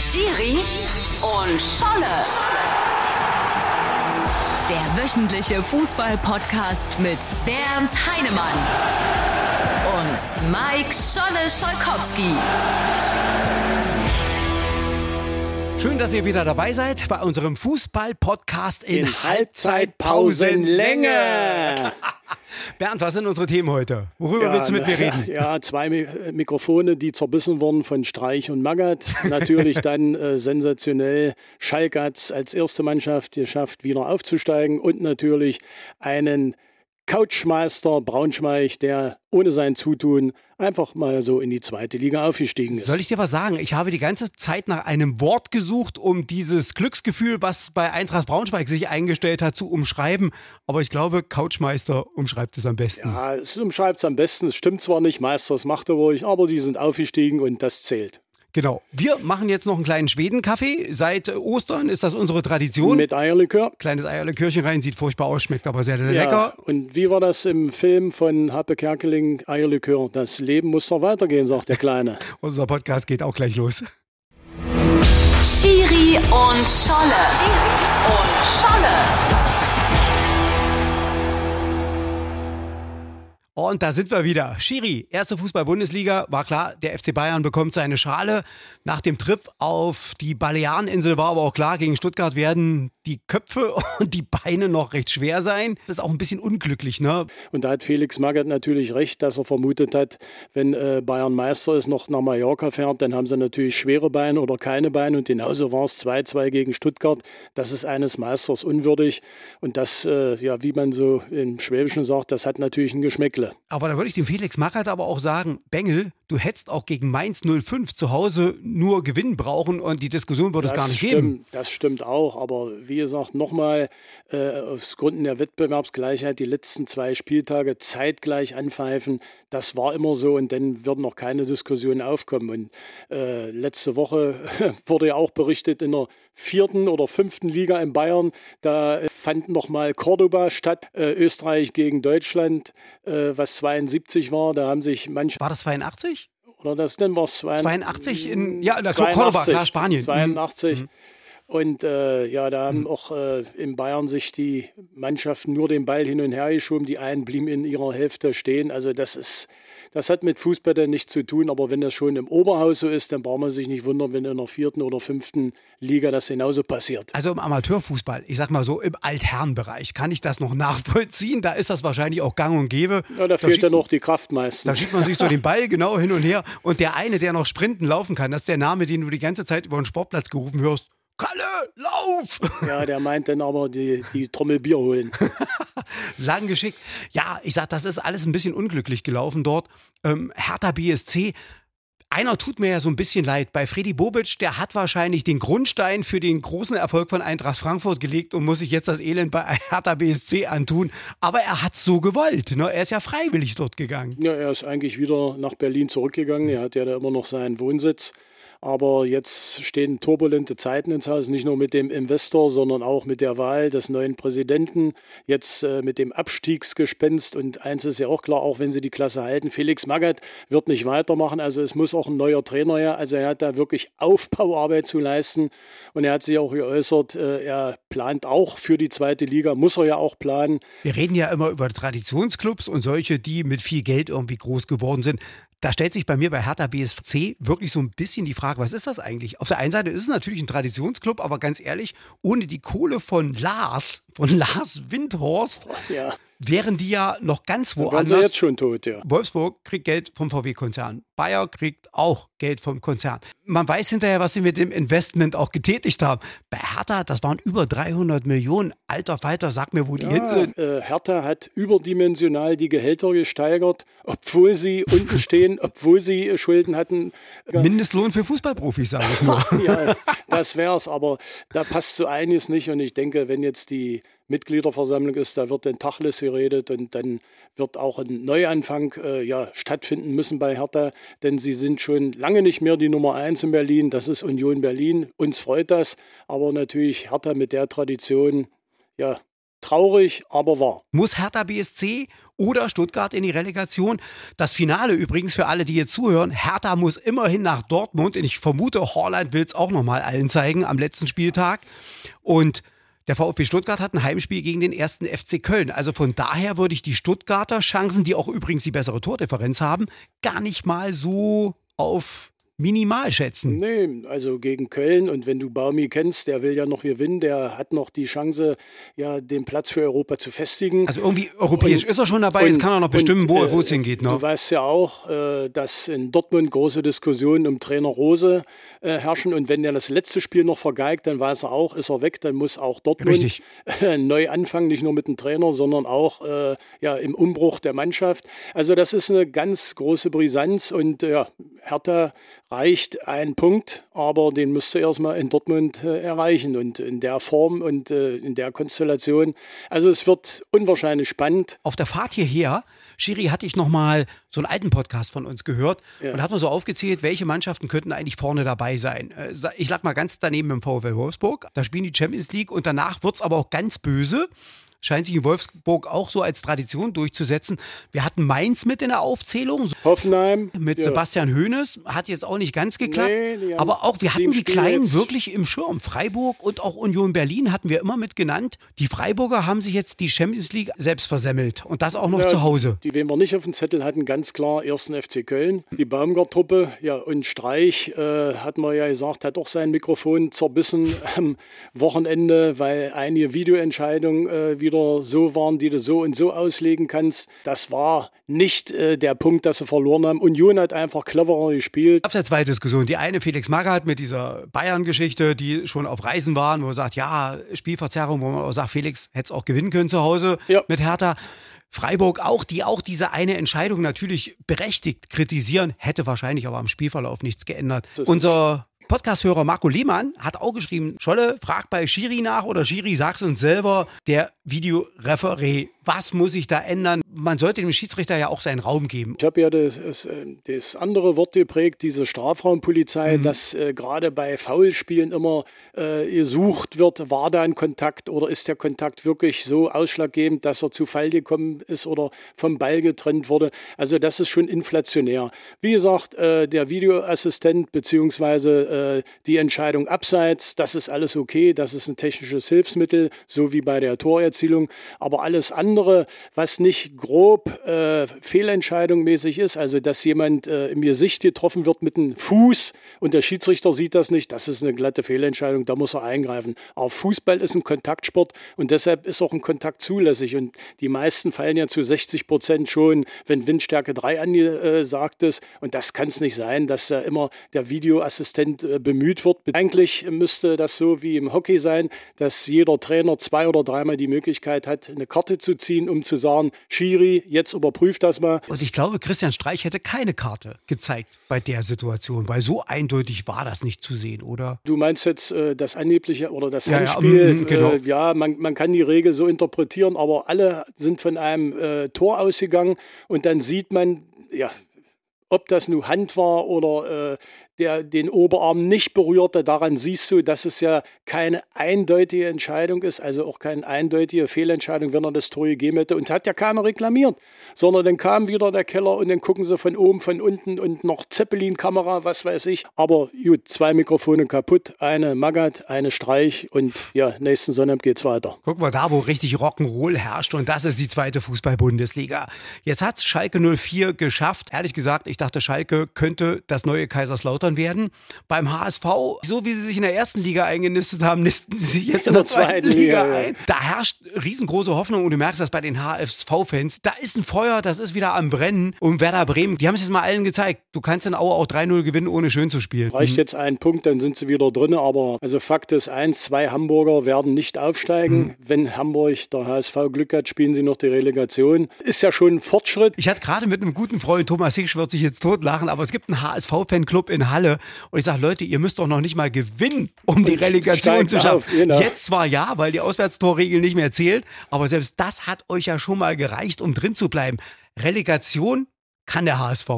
Schiri und Scholle. Der wöchentliche Fußball-Podcast mit Bernd Heinemann und Mike Scholle Scholkowski. Schön, dass ihr wieder dabei seid bei unserem Fußball-Podcast in, In Halbzeitpausenlänge. Bernd, was sind unsere Themen heute? Worüber willst du mit mir reden? Ja, zwei Mi Mikrofone, die zerbissen wurden von Streich und Magath. Natürlich dann äh, sensationell Schalke als erste Mannschaft geschafft, wieder aufzusteigen und natürlich einen Couchmeister Braunschweig, der ohne sein Zutun einfach mal so in die zweite Liga aufgestiegen ist. Soll ich dir was sagen? Ich habe die ganze Zeit nach einem Wort gesucht, um dieses Glücksgefühl, was bei Eintracht Braunschweig sich eingestellt hat, zu umschreiben. Aber ich glaube, Couchmeister umschreibt es am besten. ja, es umschreibt es am besten. Es stimmt zwar nicht, Meister, das macht er ruhig, aber die sind aufgestiegen und das zählt. Genau. Wir machen jetzt noch einen kleinen Schwedenkaffee. Seit äh, Ostern ist das unsere Tradition. Mit Eierlikör. Kleines Eierlikörchen rein, sieht furchtbar aus, schmeckt aber sehr, sehr Ja, lecker. und wie war das im Film von Happe Kerkeling, Eierlikör? Das Leben muss doch weitergehen, sagt der Kleine. Unser Podcast geht auch gleich los. Schiri und Scholle. Schiri und Scholle. Und da sind wir wieder. Schiri, erste Fußball-Bundesliga, war klar, der FC Bayern bekommt seine Schale. Nach dem Trip auf die Baleareninsel war aber auch klar, gegen Stuttgart werden die Köpfe und die Beine noch recht schwer sein. Das ist auch ein bisschen unglücklich, ne? Und da hat Felix Magath natürlich recht, dass er vermutet hat, wenn äh, Bayern Meister ist, noch nach Mallorca fährt, dann haben sie natürlich schwere Beine oder keine Beine. Und genauso war es 2-2 gegen Stuttgart. Das ist eines Meisters unwürdig. Und das, äh, ja, wie man so im Schwäbischen sagt, das hat natürlich ein Aber da würde ich dem Felix Magath aber auch sagen, Bengel, du hättest auch gegen Mainz 05 zu Hause nur Gewinn brauchen und die Diskussion würde es gar nicht stimmt, geben. Das stimmt auch, aber wie gesagt, nochmal äh, aus Gründen der Wettbewerbsgleichheit die letzten zwei Spieltage zeitgleich anpfeifen, das war immer so und dann würden noch keine Diskussionen aufkommen. Und äh, letzte Woche wurde ja auch berichtet, in der vierten oder fünften Liga in Bayern, da äh, fand nochmal Cordoba statt, äh, Österreich gegen Deutschland, äh, was 72 war. Da haben sich manche, War das 82? Oder das dann war es 82 in, ja, in der Cordoba, klar, Spanien. Mhm. 82. Und äh, ja, da haben auch äh, in Bayern sich die Mannschaften nur den Ball hin und her geschoben. Die einen blieben in ihrer Hälfte stehen. Also das ist, das hat mit Fußball dann nichts zu tun. Aber wenn das schon im Oberhaus so ist, dann braucht man sich nicht wundern, wenn in der vierten oder fünften Liga das genauso passiert. Also im Amateurfußball, ich sag mal so im Altherrenbereich, kann ich das noch nachvollziehen. Da ist das wahrscheinlich auch gang und gäbe. Ja, da fehlt schiebt- dann noch die Kraft Da meistens. schiebt man sich so den Ball genau hin und her. Und der eine, der noch sprinten laufen kann, das ist der Name, den du die ganze Zeit über den Sportplatz gerufen hörst. Kalle, lauf! Ja, der meint dann aber die, die Trommel Bier holen. Lang geschickt. Ja, ich sag, das ist alles ein bisschen unglücklich gelaufen dort. Ähm, Hertha BSC. Einer tut mir ja so ein bisschen leid. Bei Freddy Bobic, der hat wahrscheinlich den Grundstein für den großen Erfolg von Eintracht Frankfurt gelegt und muss sich jetzt das Elend bei Hertha BSC antun. Aber er hat so gewollt. Ne? Er ist ja freiwillig dort gegangen. Ja, er ist eigentlich wieder nach Berlin zurückgegangen. Er hat ja da immer noch seinen Wohnsitz. Aber jetzt stehen turbulente Zeiten ins Haus, nicht nur mit dem Investor, sondern auch mit der Wahl des neuen Präsidenten, jetzt äh, mit dem Abstiegsgespenst. Und eins ist ja auch klar, auch wenn sie die Klasse halten, Felix Magath wird nicht weitermachen. Also es muss auch ein neuer Trainer her. Also er hat da wirklich Aufbauarbeit zu leisten. Und er hat sich auch geäußert, äh, er plant auch für die zweite Liga, muss er ja auch planen. Wir reden ja immer über Traditionsclubs und solche, die mit viel Geld irgendwie groß geworden sind. Da stellt sich bei mir bei Hertha BSC wirklich so ein bisschen die Frage, was ist das eigentlich? Auf der einen Seite ist es natürlich ein Traditionsclub, aber ganz ehrlich, ohne die Kohle von Lars, von Lars Windhorst, Ja, wären die ja noch ganz waren sie woanders. jetzt schon tot, ja. Wolfsburg kriegt Geld vom VW-Konzern. Bayer kriegt auch Geld vom Konzern. Man weiß hinterher, was sie mit dem Investment auch getätigt haben. Bei Hertha, das waren über 300 Millionen. Alter Falter, sag mir, wo die hin sind. Äh, Hertha hat überdimensional die Gehälter gesteigert, obwohl sie unten stehen, obwohl sie äh, Schulden hatten. Mindestlohn für Fußballprofis, sage ich nur. Ja, das wär's, aber da passt so einiges nicht. Und ich denke, wenn jetzt die Mitgliederversammlung ist, da wird dann Tachlis geredet und dann wird auch ein Neuanfang äh, ja, stattfinden müssen bei Hertha, denn sie sind schon lange nicht mehr die Nummer eins in Berlin. Das ist Union Berlin. Uns freut das, aber natürlich Hertha mit der Tradition, ja, traurig, aber wahr. Muss Hertha BSC oder Stuttgart in die Relegation. Das Finale übrigens für alle, die jetzt zuhören, Hertha muss immerhin nach Dortmund und ich vermute, Horland will es auch nochmal allen zeigen am letzten Spieltag. Und der VfB Stuttgart hat ein Heimspiel gegen den ersten FC Köln. Also von daher würde ich die Stuttgarter Chancen, die auch übrigens die bessere Tordifferenz haben, gar nicht mal so auf minimal schätzen. Nee, also gegen Köln und wenn du Baumi kennst, der will ja noch gewinnen, der hat noch die Chance, ja, den Platz für Europa zu festigen. Also irgendwie europäisch und, ist er schon dabei, jetzt kann er noch bestimmen, und, wo äh, es hingeht. Ne? Du weißt ja auch, äh, dass in Dortmund große Diskussionen um Trainer Rose äh, herrschen und wenn er das letzte Spiel noch vergeigt, dann weiß er auch, ist er weg, dann muss auch Dortmund neu anfangen, nicht nur mit dem Trainer, sondern auch äh, ja, im Umbruch der Mannschaft. Also das ist eine ganz große Brisanz und ja, Hertha reicht ein Punkt, aber den müsst ihr erstmal in Dortmund äh, erreichen und in der Form und äh, in der Konstellation. Also es wird unwahrscheinlich spannend. Auf der Fahrt hierher, Schiri, hatte ich nochmal so einen alten Podcast von uns gehört ja. und hat mal so aufgezählt, welche Mannschaften könnten eigentlich vorne dabei sein. Äh, ich lag mal ganz daneben im VfL Wolfsburg, da spielen die Champions League und danach wird es aber auch ganz böse scheint sich in Wolfsburg auch so als Tradition durchzusetzen. Wir hatten Mainz mit in der Aufzählung. Hoffenheim. Mit ja. Sebastian Hoeneß. Hat jetzt auch nicht ganz geklappt. Nee, aber auch, wir hatten die Kleinen jetzt. wirklich im Schirm. Freiburg und auch Union Berlin hatten wir immer mit genannt. Die Freiburger haben sich jetzt die Champions League selbst versemmelt. Und das auch noch ja, zu Hause. Die, wen wir nicht auf dem Zettel hatten, ganz klar, ersten FC Köln. Die Baumgart-Truppe, ja, und Streich, äh, hat man ja gesagt, hat auch sein Mikrofon zerbissen am Wochenende, weil einige Videoentscheidungen äh, wieder so waren, die du so und so auslegen kannst. Das war nicht äh, der Punkt, dass sie verloren haben. Union hat einfach cleverer gespielt. Auf der zweiten Diskussion. Die eine Felix Magath mit dieser Bayern-Geschichte, die schon auf Reisen waren, wo er sagt, ja, Spielverzerrung, wo man auch sagt, Felix hätte es auch gewinnen können zu Hause ja. mit Hertha. Freiburg auch, die auch diese eine Entscheidung natürlich berechtigt kritisieren, hätte wahrscheinlich aber am Spielverlauf nichts geändert. Unser Podcast-Hörer Marco Lehmann hat auch geschrieben, Scholle, frag bei Schiri nach oder Schiri, sag's uns selber, der Videoreferee was muss sich da ändern? Man sollte dem Schiedsrichter ja auch seinen Raum geben. Ich habe ja das, das, andere Wort geprägt, diese Strafraumpolizei, mhm. dass äh, gerade bei Foulspielen immer äh, gesucht wird, war da ein Kontakt oder ist der Kontakt wirklich so ausschlaggebend, dass er zu Fall gekommen ist oder vom Ball getrennt wurde. Also das ist schon inflationär. Wie gesagt, äh, der Videoassistent beziehungsweise äh, die Entscheidung abseits, das ist alles okay, das ist ein technisches Hilfsmittel, so wie bei der Torerzielung, aber alles andere andere, was nicht grob äh, Fehlentscheidung mäßig ist, also dass jemand äh, im Gesicht getroffen wird mit einem Fuß und der Schiedsrichter sieht das nicht, das ist eine glatte Fehlentscheidung, da muss er eingreifen. Aber Fußball ist ein Kontaktsport und deshalb ist auch ein Kontakt zulässig und die meisten fallen ja zu 60 Prozent schon, wenn Windstärke 3 angesagt ist und das kann es nicht sein, dass da immer der Videoassistent äh, bemüht wird. Eigentlich müsste das so wie im Hockey sein, dass jeder Trainer zwei oder dreimal die Möglichkeit hat, eine Karte zu ziehen, um zu sagen, Schiri, jetzt überprüft das mal. Und ich glaube, Christian Streich hätte keine Karte gezeigt bei der Situation, weil so eindeutig war das nicht zu sehen, oder? Du meinst jetzt äh, das angebliche oder das ja, Handspiel? Ja, mm, genau. äh, ja man, man kann die Regel so interpretieren, aber alle sind von einem äh, Tor ausgegangen und dann sieht man, ja, ob das nun Hand war oder äh, der den Oberarm nicht berührte, daran siehst du, dass es ja keine eindeutige Entscheidung ist, also auch keine eindeutige Fehlentscheidung, wenn er das Tor gegeben hätte. Und hat ja keiner reklamiert, sondern dann kam wieder der Keller und dann gucken sie von oben, von unten und noch Zeppelin-Kamera, was weiß ich. Aber gut, zwei Mikrofone kaputt, eine Magat, eine Streich und ja, nächsten Sonntag geht's weiter. Guck mal da, wo richtig Rock'n'Roll herrscht und das ist die zweite Fußball-Bundesliga. Jetzt hat Schalke 04 geschafft. Ehrlich gesagt, ich dachte, Schalke könnte das neue Kaiserslautern Marathon werden. Beim HSV, so wie sie sich in der ersten Liga eingenistet haben, nisten sie sich jetzt in, in der, zweiten, zweiten Liga, Liga ein. Da herrscht riesengroße Hoffnung und du merkst das bei den HSV-Fans. Da ist ein Feuer, das ist wieder am Brennen. Und Werder Bremen, die haben es jetzt mal allen gezeigt. Du kannst in Aue auch 3-0 gewinnen, ohne schön zu spielen. Reicht mhm. jetzt ein Punkt, dann sind sie wieder drin. Aber also Fakt ist eins, zwei Hamburger werden nicht aufsteigen. Mhm. Wenn Hamburg, der HSV Glück hat, spielen sie noch die Relegation. Ist ja schon ein Fortschritt. Ich hatte gerade mit einem guten Freund, Thomas Hicksch wird sich jetzt totlachen, aber es gibt einen HSV-Fanclub in Halle und ich sage, Leute, ihr müsst doch noch nicht mal gewinnen, um die Relegation zu schaffen. Auf, genau. Jetzt zwar ja, weil die Auswärtstorregel nicht mehr zählt, aber selbst das hat euch ja schon mal gereicht, um drin zu bleiben. Relegation kann der HSV.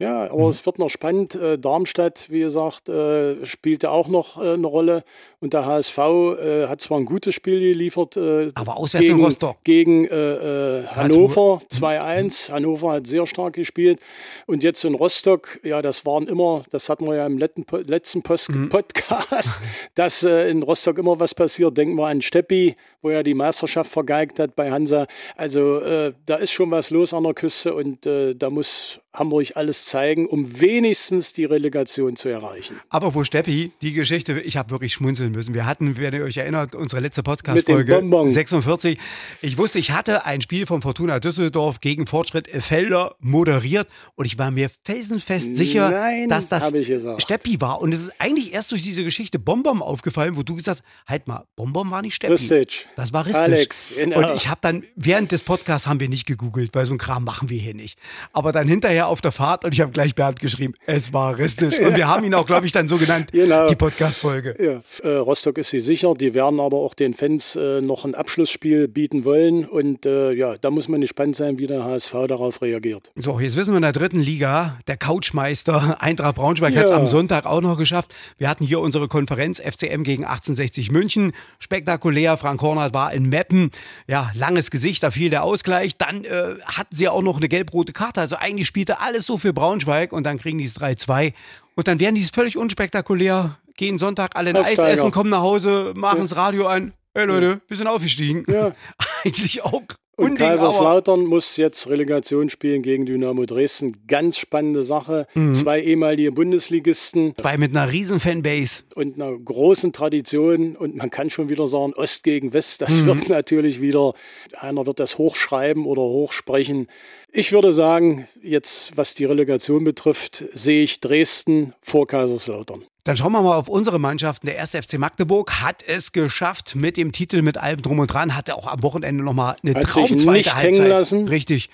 Ja, aber mhm. es wird noch spannend. Äh, Darmstadt, wie gesagt, äh, spielte auch noch äh, eine Rolle. Und der HSV äh, hat zwar ein gutes Spiel geliefert. Äh, aber auswärts gegen, in Rostock. Gegen äh, Hannover 2-1. Hannover hat sehr stark gespielt. Und jetzt in Rostock, ja, das waren immer, das hatten wir ja im letzten, letzten Post mhm. Podcast, dass in Rostock immer was passiert. Denken wir an Steppi, wo er die Meisterschaft vergeigt hat bei Hansa. Also da ist schon was los an der Küste und da muss Hamburg alles zeigen, um wenigstens die Relegation zu erreichen. Aber wo Steppi, die Geschichte, ich habe wirklich schmunzeln müssen. Wir hatten, wenn ihr euch erinnert, unsere letzte Podcast-Folge 46. Ich wusste, ich hatte ein Spiel von Fortuna Düsseldorf gegen Fortschritt Felder moderiert und ich war mir felsenfest sicher, Nein, dass das Steppi war. Und es ist eigentlich erst durch diese Geschichte Bonbon aufgefallen, wo du gesagt hast, halt mal, Bonbon war nicht Steppi. Ristic. Das war Ristic. Alex, genau. Und ich habe dann, während des Podcasts haben wir nicht gegoogelt, weil so ein Kram machen wir hier nicht. Aber dann hinterher auf der Fahrt und ich habe gleich Bernd geschrieben, es war Ristic. Und wir haben ihn auch, glaube ich, dann so genannt, genau. die Podcast-Folge. Ja. Äh, Rostock ist sie sicher. Die werden aber auch den Fans äh, noch ein Abschlussspiel bieten wollen. Und äh, ja, da muss man gespannt sein, wie der HSV darauf reagiert. So, jetzt wissen wir in der dritten Liga, der Couchmeister Eintracht Braunschweig ja. hat es am Sonntag auch noch geschafft. Wir hatten hier unsere Konferenz FCM gegen 1860 München. Spektakulär. Frank Hornert war in Meppen. Ja, langes Gesicht, da fiel der Ausgleich. Dann äh, hatten sie auch noch eine gelb-rote Karte. Also eigentlich spielte alles so für Braunschweig und dann kriegen die es 3-2. Und dann werden die völlig unspektakulär, gehen Sonntag alle ein Eis essen, kommen nach Hause, machen das Radio an. Hey Leute, wir sind aufgestiegen. Ja. Eigentlich auch und Unding, Kaiserslautern muss jetzt Relegation spielen gegen Dynamo Dresden. Ganz spannende Sache. Mhm. Zwei ehemalige Bundesligisten. Zwei mit einer riesen Fanbase. Und einer großen Tradition. Und man kann schon wieder sagen, Ost gegen West. Das mhm. wird natürlich wieder, einer wird das hochschreiben oder hochsprechen. Ich würde sagen, jetzt was die Relegation betrifft, sehe ich Dresden vor Kaiserslautern. Dann schauen wir mal auf unsere Mannschaften. Der erste FC Magdeburg hat es geschafft mit dem Titel, mit allem drum und dran, hatte auch am Wochenende nochmal eine hat Traumzweite Halbzeit. Lassen. Richtig.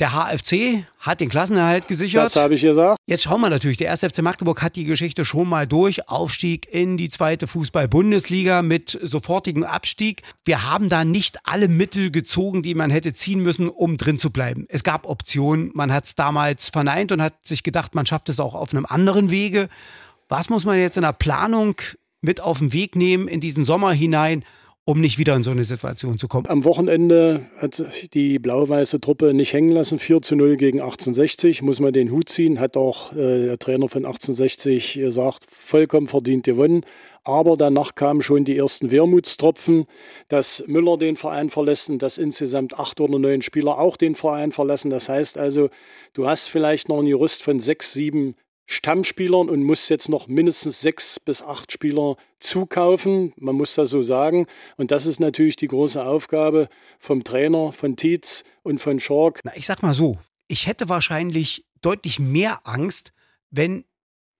Der HFC hat den Klassenerhalt gesichert. Das habe ich gesagt. Jetzt schauen wir natürlich, der erste FC Magdeburg hat die Geschichte schon mal durch. Aufstieg in die zweite Fußball-Bundesliga mit sofortigem Abstieg. Wir haben da nicht alle Mittel gezogen, die man hätte ziehen müssen, um drin zu bleiben. Es gab Optionen. Man hat es damals verneint und hat sich gedacht, man schafft es auch auf einem anderen Wege. Was muss man jetzt in der Planung mit auf den Weg nehmen in diesen Sommer hinein, um nicht wieder in so eine Situation zu kommen? Am Wochenende hat sich die blau-weiße Truppe nicht hängen lassen. 4 zu 0 gegen 1860. Muss man den Hut ziehen. Hat auch äh, der Trainer von 1860 gesagt, vollkommen verdient gewonnen. Aber danach kamen schon die ersten Wermutstropfen, dass Müller den Verein verlässt und dass insgesamt acht oder neun Spieler auch den Verein verlassen. Das heißt also, du hast vielleicht noch einen Jurist von sechs, sieben Stammspielern und muss jetzt noch mindestens sechs bis acht Spieler zukaufen. Man muss das so sagen. Und das ist natürlich die große Aufgabe vom Trainer, von Tietz und von Schork. Na, ich sag mal so, ich hätte wahrscheinlich deutlich mehr Angst, wenn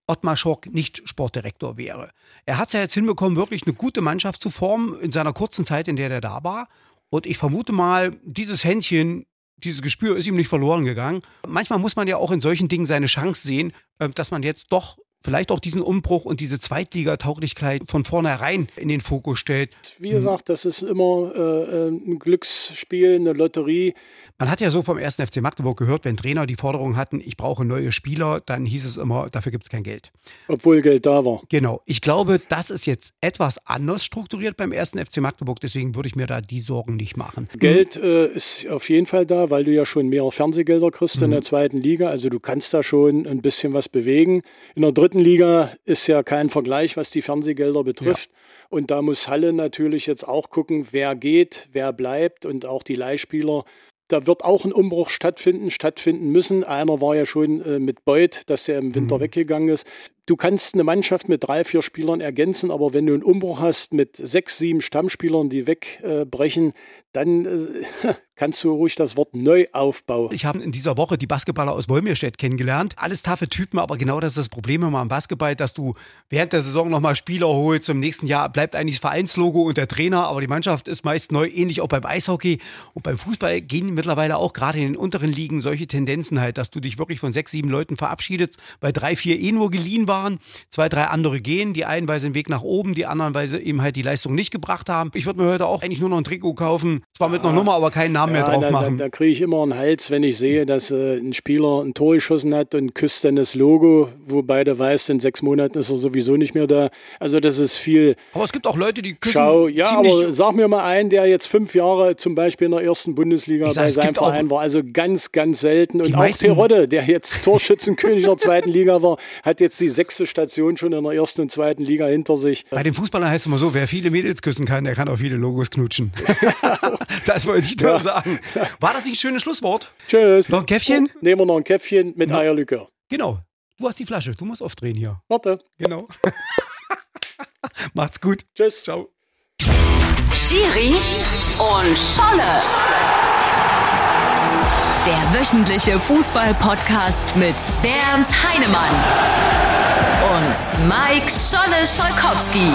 Ottmar Schork nicht Sportdirektor wäre. Er hat es ja jetzt hinbekommen, wirklich eine gute Mannschaft zu formen in seiner kurzen Zeit, in der er da war. Und ich vermute mal, dieses Händchen dieses Gespür ist ihm nicht verloren gegangen. Manchmal muss man ja auch in solchen Dingen seine Chance sehen, äh, dass man jetzt doch vielleicht auch diesen Umbruch und diese Zweitligatauglichkeit von vornherein in den Fokus stellt. Wie gesagt, das ist immer äh, ein Glücksspiel, eine Lotterie. Man hat ja so vom ersten FC Magdeburg gehört, wenn Trainer die Forderung hatten, ich brauche neue Spieler, dann hieß es immer, dafür gibt es kein Geld. Obwohl Geld da war. Genau. Ich glaube, das ist jetzt etwas anders strukturiert beim ersten FC Magdeburg, deswegen würde ich mir da die Sorgen nicht machen. Geld äh, ist auf jeden Fall da, weil du ja schon mehrere Fernsehgelder kriegst mhm. in der zweiten Liga. Also du kannst da schon ein bisschen was bewegen. In der dritten Liga ist ja kein Vergleich, was die Fernsehgelder betrifft. Ja. Und da muss Halle natürlich jetzt auch gucken, wer geht, wer bleibt und auch die Leihspieler da wird auch ein Umbruch stattfinden, stattfinden müssen. Einer war ja schon äh, mit Beuth, dass er im Winter mhm. weggegangen ist. Du kannst eine Mannschaft mit drei, vier Spielern ergänzen, aber wenn du einen Umbruch hast mit sechs, sieben Stammspielern, die wegbrechen, äh, dann äh, kannst du ruhig das Wort Neuaufbau. Ich habe in dieser Woche die Basketballer aus Wolmirstedt kennengelernt. Alles taffe Typen, aber genau das ist das Problem immer am Basketball, dass du während der Saison nochmal Spieler holst. Im nächsten Jahr bleibt eigentlich das Vereinslogo und der Trainer, aber die Mannschaft ist meist neu, ähnlich auch beim Eishockey. Und beim Fußball gehen mittlerweile auch gerade in den unteren Ligen solche Tendenzen halt, dass du dich wirklich von sechs, sieben Leuten verabschiedest, weil drei, vier eh nur geliehen waren waren. Zwei, drei andere gehen. Die einen, weil sie den Weg nach oben, die anderen, weil sie eben halt die Leistung nicht gebracht haben. Ich würde mir heute auch eigentlich nur noch ein Trikot kaufen. Zwar mit einer Nummer, aber keinen Namen Ja, mehr drauf da, machen. Da, da kriege ich immer einen Hals, wenn ich sehe, dass äh, ein Spieler ein Tor geschossen hat und küsst dann das Logo, wo beide weiß, in sechs Monaten ist er sowieso nicht mehr da. Also das ist viel aber es gibt auch Leute, die küssen Schau. Ja, aber sag mir mal einen, der jetzt fünf Jahre zum Beispiel in der ersten Bundesliga sag, bei seinem Verein war. Also ganz, ganz selten. Und auch Terodde, der jetzt Torschützenkönig der zweiten Liga war, hat jetzt die sechste Station schon in der ersten und zweiten Liga hinter sich. Bei den Fußballern heißt es immer so, wer viele Mädels küssen kann, der kann auch viele Logos knutschen. das wollte ich nur sagen. War das nicht ein schönes Schlusswort? Tschüss. Noch ein Käffchen? Nehmen wir noch ein Käffchen mit Eierlikör. Genau. Du hast die Flasche. Du musst aufdrehen hier. Warte. Genau. Macht's gut. Tschüss. Ciao. Schiri und Scholle. Der wöchentliche Fußball-Podcast mit Bernd Heinemann und Mike Scholle Scholkowski.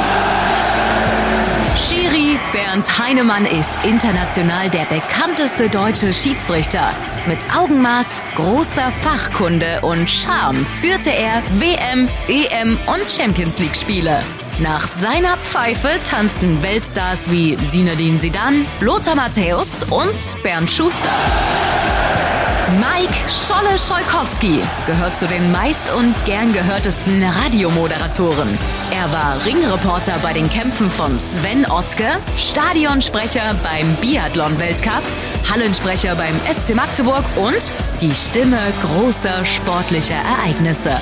Schiri Bernd Heinemann ist international der bekannteste deutsche Schiedsrichter. Mit Augenmaß, großer Fachkunde und Charme führte er WM, EM und Champions League Spiele. Nach seiner Pfeife tanzten Weltstars wie Zinedine Zidane, Lothar Matthäus und Bernd Schuster. Mike Scholle Scholkowski gehört zu den meist und gern gehörtesten Radiomoderatoren. Er war Ringreporter bei den Kämpfen von Sven Otzke, Stadionsprecher beim Biathlon-Weltcup, Hallensprecher beim SC Magdeburg und die Stimme großer sportlicher Ereignisse.